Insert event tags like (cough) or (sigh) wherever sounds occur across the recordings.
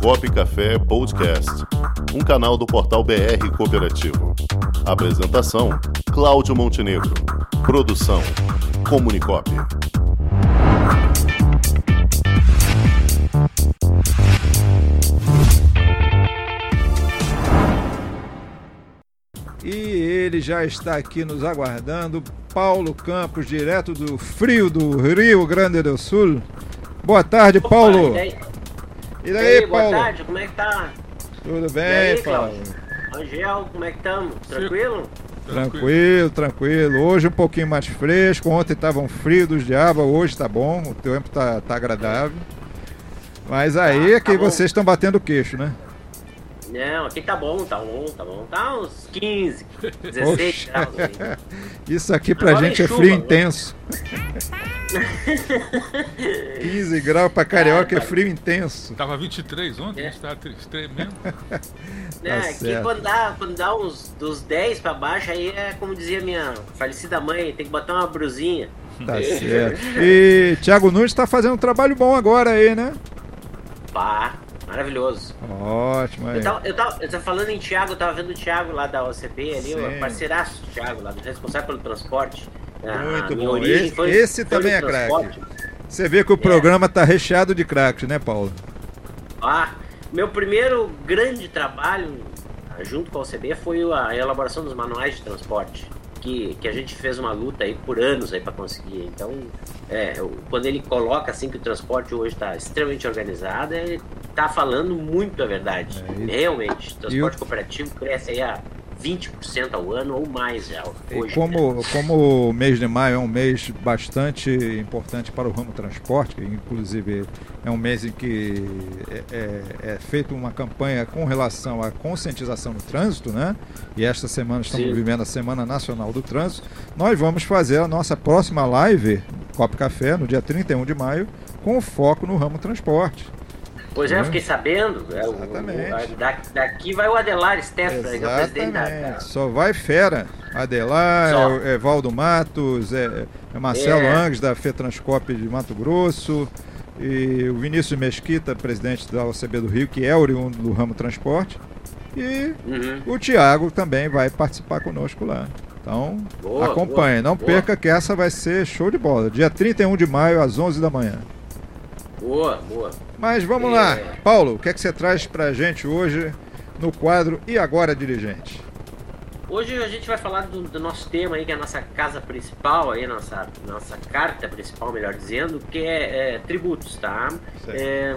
Comunicop Café Podcast, um canal do portal BR Cooperativo. Apresentação: Cláudio Montenegro. Produção: Comunicop. E ele já está aqui nos aguardando, Paulo Campos, direto do frio do Rio Grande do Sul. Boa tarde, Opa, Paulo. E daí, E daí, boa Paulo? tarde, como é que tá? Tudo E bem, aí, Paulo? Angel, como é que estamos? Tranquilo? Tranquilo, tranquilo. Hoje um pouquinho mais fresco. Ontem estava um frio dos diabos, hoje tá bom, o tempo tá, tá agradável. Mas aí é tá que bom. vocês estão batendo queixo, né? Não, aqui tá bom, tá bom, tá bom. Tá uns 15, 16 Oxe. graus aí. (laughs) Isso aqui pra Agora gente é é chuva, frio né? intenso. (laughs) 15 graus pra carioca é tá. frio intenso. Tava 23 ontem, É. a gente tava tre- tremendo. Né, Tá aqui quando dá, quando dá uns dos 10 pra baixo, aí é como dizia minha falecida mãe, tem que botar uma brusinha. Tá (laughs) certo. E Thiago Nunes tá fazendo um trabalho bom agora aí, né? Pá, maravilhoso. Ótimo aí. Eu tava, eu, tava, eu tava falando em Thiago, eu tava vendo o Thiago lá da OCB ali, Sim. o parceiraço do Thiago lá, do responsável pelo transporte. A Muito minha bom. Esse- foi- esse foi também é craque. Você vê que o programa tá recheado de craques, né, Paulo? Ah, meu primeiro grande trabalho ah, junto com a OCB foi a elaboração dos manuais de transporte, que, que a gente fez uma luta aí por anos aí para conseguir. Então, é, quando ele coloca assim que o transporte hoje está extremamente organizado, ele está falando muito a verdade. É, Realmente, o transporte e cooperativo cresce aí a 20% ao ano ou mais já E hoje. né? como, como o mês de maio é um mês bastante importante para o ramo transporte, que inclusive é um mês em que é, é, é feita uma campanha com relação à conscientização no trânsito, né? E esta semana estamos Sim. vivendo a Semana Nacional do Trânsito. Nós vamos fazer a nossa próxima live, Copo Café, no dia 31 de maio, com foco no ramo transporte. Pois é, Né? eu fiquei sabendo. é, o- Exatamente. o- a- da- daqui vai o Adelar Steffler, que é o presidente da-. Só vai fera. Adelar, Só. é, é Valdo Matos, é, é Marcelo É. Angues, da Fetranscop de Mato Grosso, e o Vinícius Mesquita, presidente da OCB do Rio, que é oriundo do ramo transporte. E Uhum. o Tiago também vai participar conosco lá. Então, Boa, acompanhe. boa, Não boa. perca que essa vai ser show de bola. Dia 31 de maio, às 11 da manhã. Boa, boa. Mas vamos É. lá. Paulo, o que é que você traz pra gente hoje no quadro E Agora, Dirigente? Hoje a gente vai falar do, do nosso tema aí, que é a nossa casa principal, aí, nossa, nossa carta principal, melhor dizendo, que é, é tributos, tá? Certo. É,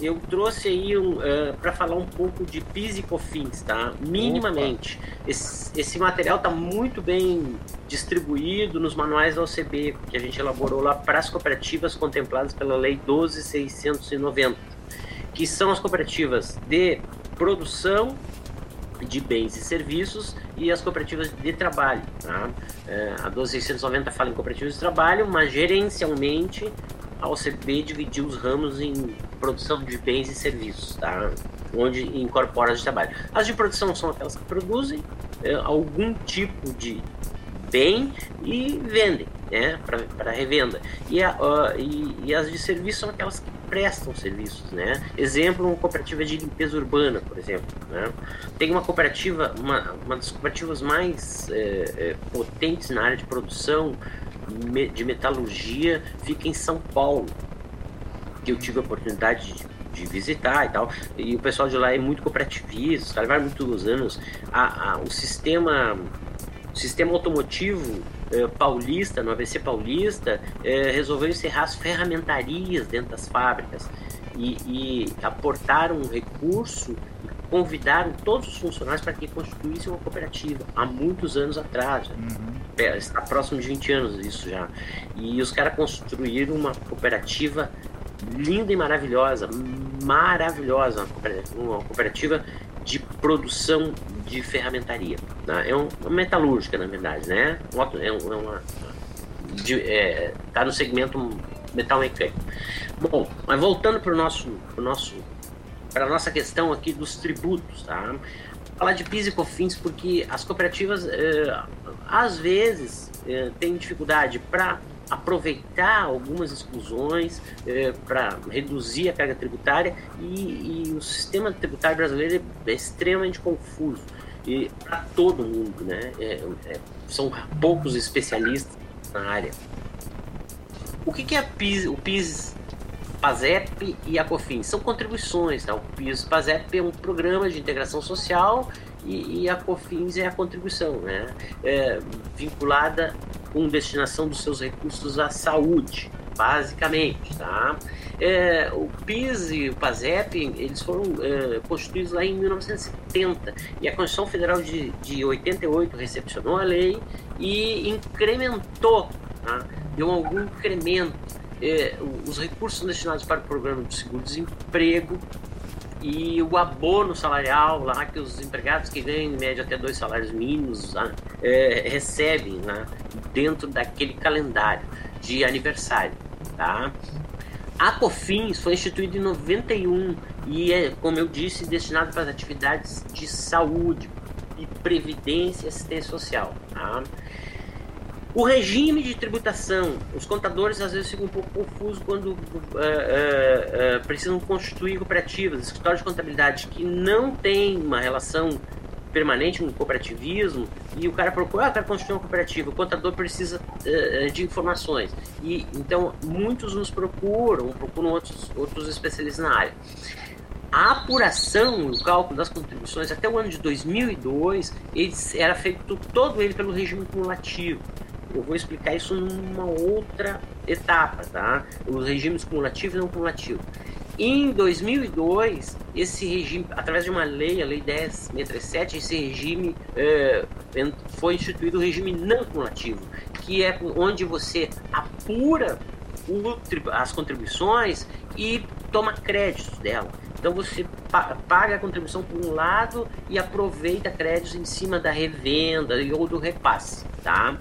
eu trouxe aí um, para falar um pouco de PIS e COFINS, tá? Minimamente. Esse, esse material está muito bem distribuído nos manuais da OCB, que a gente elaborou lá para as cooperativas contempladas pela Lei 12.690, que são as cooperativas de produção de bens e serviços e as cooperativas de trabalho. Tá? É, a 12690 fala em cooperativas de trabalho, mas gerencialmente a OCB dividiu os ramos em produção de bens e serviços, tá? onde incorpora as de trabalho. As de produção são aquelas que produzem é, algum tipo de bem e vendem né, para revenda. E, a, ó, e, e as de serviço são aquelas que prestam serviços. Né? Exemplo, uma cooperativa de limpeza urbana, por exemplo. Né? Tem uma cooperativa, uma, uma das cooperativas mais é, é, potentes na área de produção de metalurgia, fica em São Paulo, que eu tive a oportunidade de, de visitar e tal. E o pessoal de lá é muito cooperativista, levaram muitos anos. A, a, o sistema o sistema automotivo eh, paulista, no ABC Paulista, eh, resolveu encerrar as ferramentarias dentro das fábricas e, e aportaram um recurso convidaram todos os funcionários para que constituíssem uma cooperativa há muitos anos atrás. já. Está próximo de 20 anos isso já. E os caras construíram uma cooperativa linda e maravilhosa, maravilhosa, uma cooperativa, de produção de ferramentaria. Tá? É um, uma metalúrgica, na verdade, né? É, é uma, de, é, tá no segmento metal mecânico. Bom, mas voltando para o nosso, pro nosso, para nossa questão aqui dos tributos, tá? Falar de PIS e COFINS porque as cooperativas, eh, às vezes, eh, têm dificuldade para aproveitar algumas exclusões é, para reduzir a carga tributária e, e, o sistema tributário brasileiro é extremamente confuso e para todo mundo, né? É, é, são poucos especialistas na área. O que, que é PIS, o PIS PASEP e a COFINS? São contribuições. Tá? O PIS PASEP é um programa de integração social e, e a COFINS é a contribuição, né? É, vinculada com destinação dos seus recursos à saúde, basicamente, tá? É, o PIS e o PASEP, eles foram é, constituídos lá em 1970 e a Constituição Federal de, de 88 recepcionou a lei e incrementou, tá? deu algum incremento. É, os recursos destinados para o programa de seguro-desemprego e o abono salarial lá que os empregados que ganham em média até dois salários mínimos né, é, recebem né, dentro daquele calendário de aniversário. Tá? A COFINS foi instituída em 91 e é, como eu disse, destinado para as atividades de saúde e previdência e assistência social. Tá? O regime de tributação, os contadores às vezes ficam um pouco confusos quando uh, uh, uh, precisam constituir cooperativas, escritórios de contabilidade que não tem uma relação permanente com o cooperativismo e o cara procura, ah, quero constituir uma cooperativa, o contador precisa de informações. E então muitos nos procuram, procuram outros, outros especialistas na área. A apuração, o cálculo das contribuições até o ano de 2002, ele era feito todo ele pelo regime cumulativo. Eu vou explicar isso numa outra etapa, tá? Os regimes cumulativo e não cumulativo. Em 2002, esse regime, através de uma lei, a Lei 10.637, esse regime é, foi instituído o regime não cumulativo, que é onde você apura o, as contribuições e toma créditos dela. Então você paga a contribuição por um lado e aproveita créditos em cima da revenda ou do repasse, tá?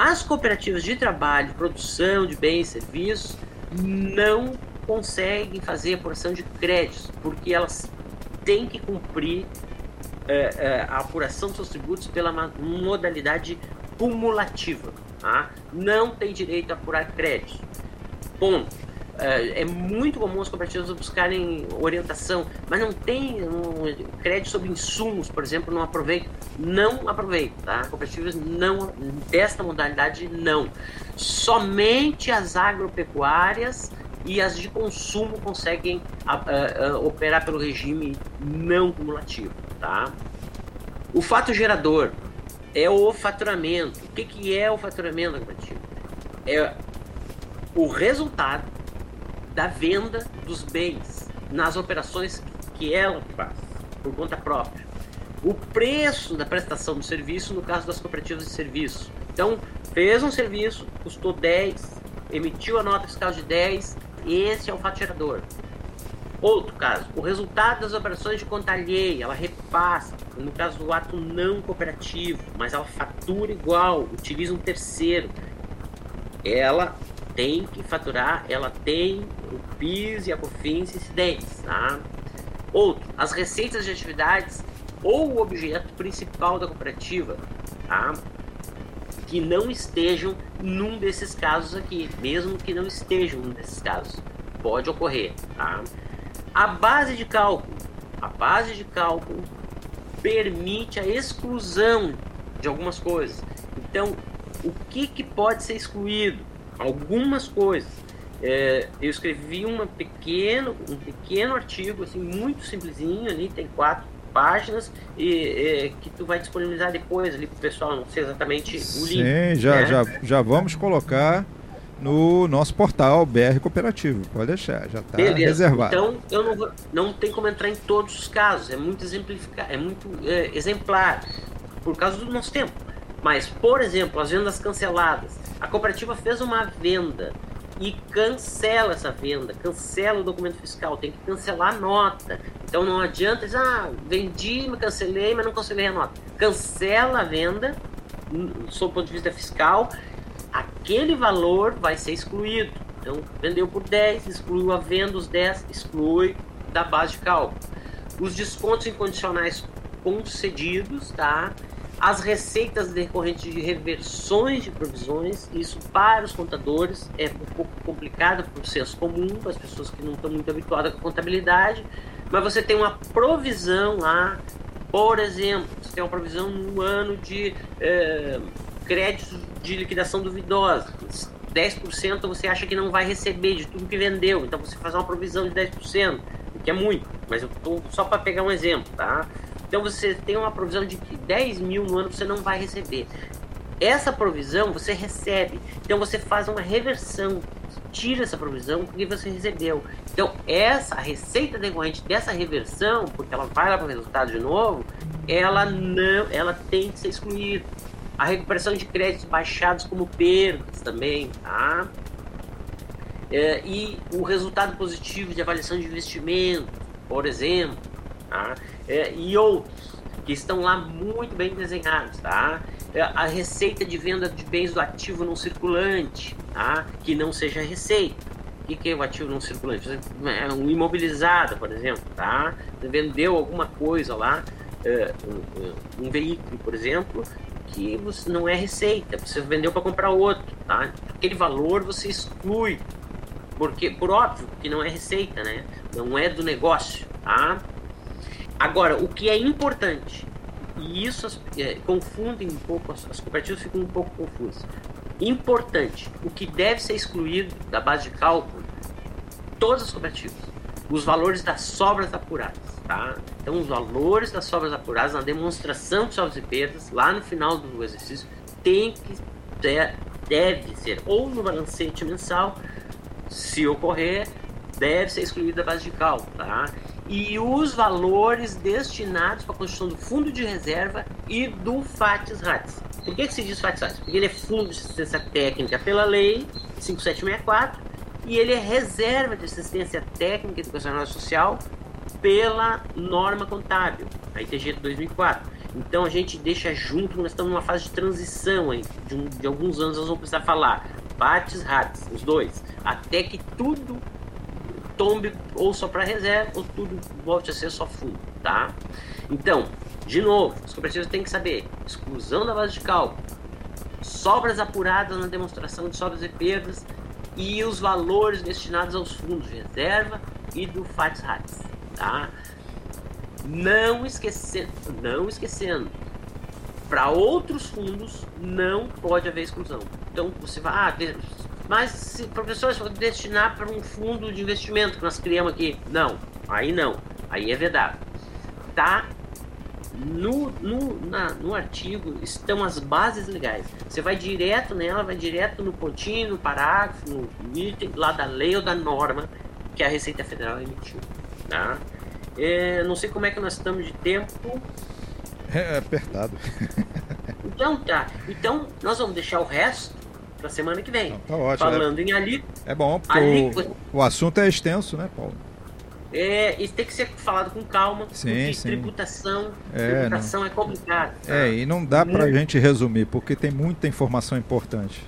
As cooperativas de trabalho, produção de bens e serviços não conseguem fazer a porção de créditos, porque elas têm que cumprir é, é, a apuração dos seus tributos pela modalidade cumulativa. Tá? Não tem direito a apurar créditos. Ponto. É, é muito comum as cooperativas buscarem orientação, mas não tem um crédito sobre insumos, por exemplo, não aproveito. Não aproveito, tá? Cooperativas não, desta modalidade, não. Somente as agropecuárias e as de consumo conseguem a, a, operar pelo regime não cumulativo, tá? O fato gerador é o faturamento. O que, que é o faturamento cooperativo? É o resultado da venda dos bens nas operações que ela faz por conta própria. O preço da prestação do serviço no caso das cooperativas de serviço. Então, fez um serviço, custou 10, emitiu a nota fiscal de 10, esse é o faturador. Outro caso, o resultado das operações de conta alheia, ela repassa, no caso do ato não cooperativo, mas ela fatura igual, utiliza um terceiro. Ela tem que faturar, ela tem o PIS e a COFINS incidentes, tá? Outro, as receitas de atividades ou o objeto principal da cooperativa, tá? Que não estejam num desses casos aqui, mesmo que não estejam num desses casos, pode ocorrer, tá? A base de cálculo, a base de cálculo permite a exclusão de algumas coisas. Então, o que, que pode ser excluído? Algumas coisas. É, eu escrevi uma pequeno, um pequeno artigo, assim, muito simplesinho ali, tem quatro páginas e é, que tu vai disponibilizar depois ali pro pessoal, não sei exatamente o Sim, link. Sim, já, né? já, já vamos colocar no nosso portal BR Cooperativo, pode deixar, já está reservado. Então, eu não, vou, não tem como entrar em todos os casos, é muito exemplificar, é muito é, exemplar, por causa do nosso tempo. Mas, por exemplo, as vendas canceladas, a cooperativa fez uma venda e cancela essa venda, cancela o documento fiscal, tem que cancelar a nota. Então não adianta dizer, ah, vendi, me cancelei, mas não cancelei a nota. Cancela a venda, sob o ponto de vista fiscal, aquele valor vai ser excluído. Então, vendeu por 10, excluiu a venda, os 10, exclui da base de cálculo. Os descontos incondicionais concedidos, tá? As receitas decorrentes de reversões de provisões, isso para os contadores é um pouco complicado por senso comum, para as pessoas que não estão muito habituadas com contabilidade, mas você tem uma provisão lá, por exemplo, você tem uma provisão no ano de é, créditos de liquidação duvidosa. 10% você acha que não vai receber de tudo que vendeu, então você faz uma provisão de 10%, o que é muito, mas eu estou só para pegar um exemplo, tá? Então você tem uma provisão de 10 mil no ano que você não vai receber. Essa provisão você recebe. Então você faz uma reversão. Tira essa provisão porque você recebeu. Então essa receita decorrente dessa reversão, porque ela vai lá para o resultado de novo, ela não, ela tem que ser excluída. A recuperação de créditos baixados como perdas também, tá? É, e o resultado positivo de avaliação de investimento, por exemplo, tá? É, e outros que estão lá muito bem desenhados, tá? É, a receita de venda de bens do ativo não circulante, tá? Que não seja receita. O que é o ativo não circulante? É um imobilizado, por exemplo, tá? Vendeu alguma coisa lá, é, um, um, veículo, por exemplo, que você não é receita, você vendeu para comprar outro, tá? Aquele valor você exclui, porque por óbvio que não é receita, né? Não é do negócio, tá? Agora, o que é importante, e isso é, um pouco, as, as cooperativas ficam um pouco confusas. Importante, o que deve ser excluído da base de cálculo, todas as cooperativas, os valores das sobras apuradas, tá? Então, os valores das sobras apuradas na demonstração de sobras e perdas, lá no final do exercício, tem que ter, deve ser ou no balancete mensal, se ocorrer, deve ser excluído da base de cálculo, tá? E os valores destinados para a construção do fundo de reserva e do FATS-RATS. Por que, que se diz FATS-RATS? Porque ele é fundo de assistência técnica pela lei 5764 e ele é reserva de assistência técnica educacional e social pela norma contábil, a ITG de 2004. Então a gente deixa junto, nós estamos numa fase de transição aí, de, um, de alguns anos nós vamos precisar falar FATS, RATS, os dois, até que tudo tombe ou só para reserva ou tudo volte a ser só fundo, tá? Então, de novo, os cooperativas têm que saber exclusão da base de cálculo, sobras apuradas na demonstração de sobras e perdas e os valores destinados aos fundos de reserva e do FATS-RATS, tá? Não esquecendo, não esquecendo, para outros fundos não pode haver exclusão. Então você vai, ah, mas, se, professor, se for destinar para um fundo de investimento que nós criamos aqui, não, aí não, aí é vedado. Tá no, no, na, no artigo estão as bases legais. Você vai direto nela, vai direto no pontinho, no parágrafo, no item lá da lei ou da norma que a Receita Federal emitiu. Tá? É, não sei como é que nós estamos de tempo. É apertado. (laughs) Então tá. Então nós vamos deixar o resto para semana que vem. tá ótimo. Falando é, em ali. É bom, porque o, o assunto é extenso, né, Paulo? É, isso tem que ser falado com calma, sim, porque sim. tributação, é, tributação não... é complicado. Tá? É, e não dá para a gente resumir, porque tem muita informação importante.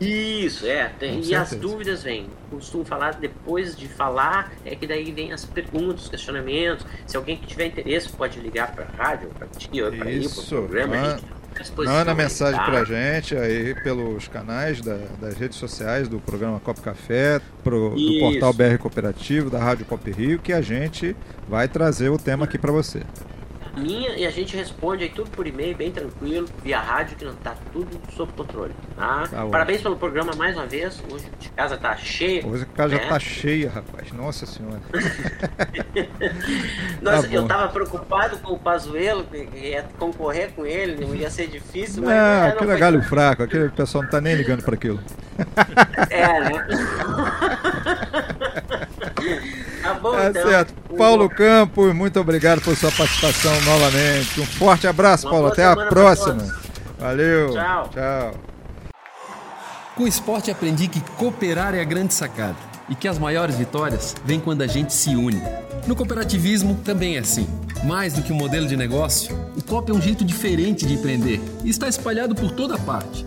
Isso, é. Tem, e as dúvidas vêm. Costumo falar depois de falar, é que daí vem as perguntas, os questionamentos. Se alguém que tiver interesse pode ligar para a rádio, para ti, para ir, para o programa. Ah. Manda mensagem tá? pra gente aí pelos canais da, das redes sociais do programa Copo Café, pro, do portal BR Cooperativo, da Rádio Cop Rio, que a gente vai trazer o tema aqui para você minha e a gente responde aí tudo por e-mail, bem tranquilo, via rádio, que não tá tudo sob controle. Tá? tá Parabéns pelo programa mais uma vez. Hoje a casa tá cheia. Hoje a casa né? já tá cheia, rapaz. Nossa senhora. (laughs) Nossa, tá eu tava preocupado com o Pazuelo, que ia concorrer com ele, não ia ser difícil, não, mas. Aquele é galho fraco, aquele pessoal não tá nem ligando para aquilo. É, né? (laughs) Tá bom, tá então. certo. Paulo Campos, muito obrigado por sua participação novamente. Um forte abraço, Uma Paulo. Até a próxima. Valeu. Tchau. Tchau. Com o esporte aprendi que cooperar é a grande sacada e que as maiores vitórias vêm quando a gente se une. No cooperativismo também é assim. Mais do que um modelo de negócio, o COP é um jeito diferente de empreender e está espalhado por toda parte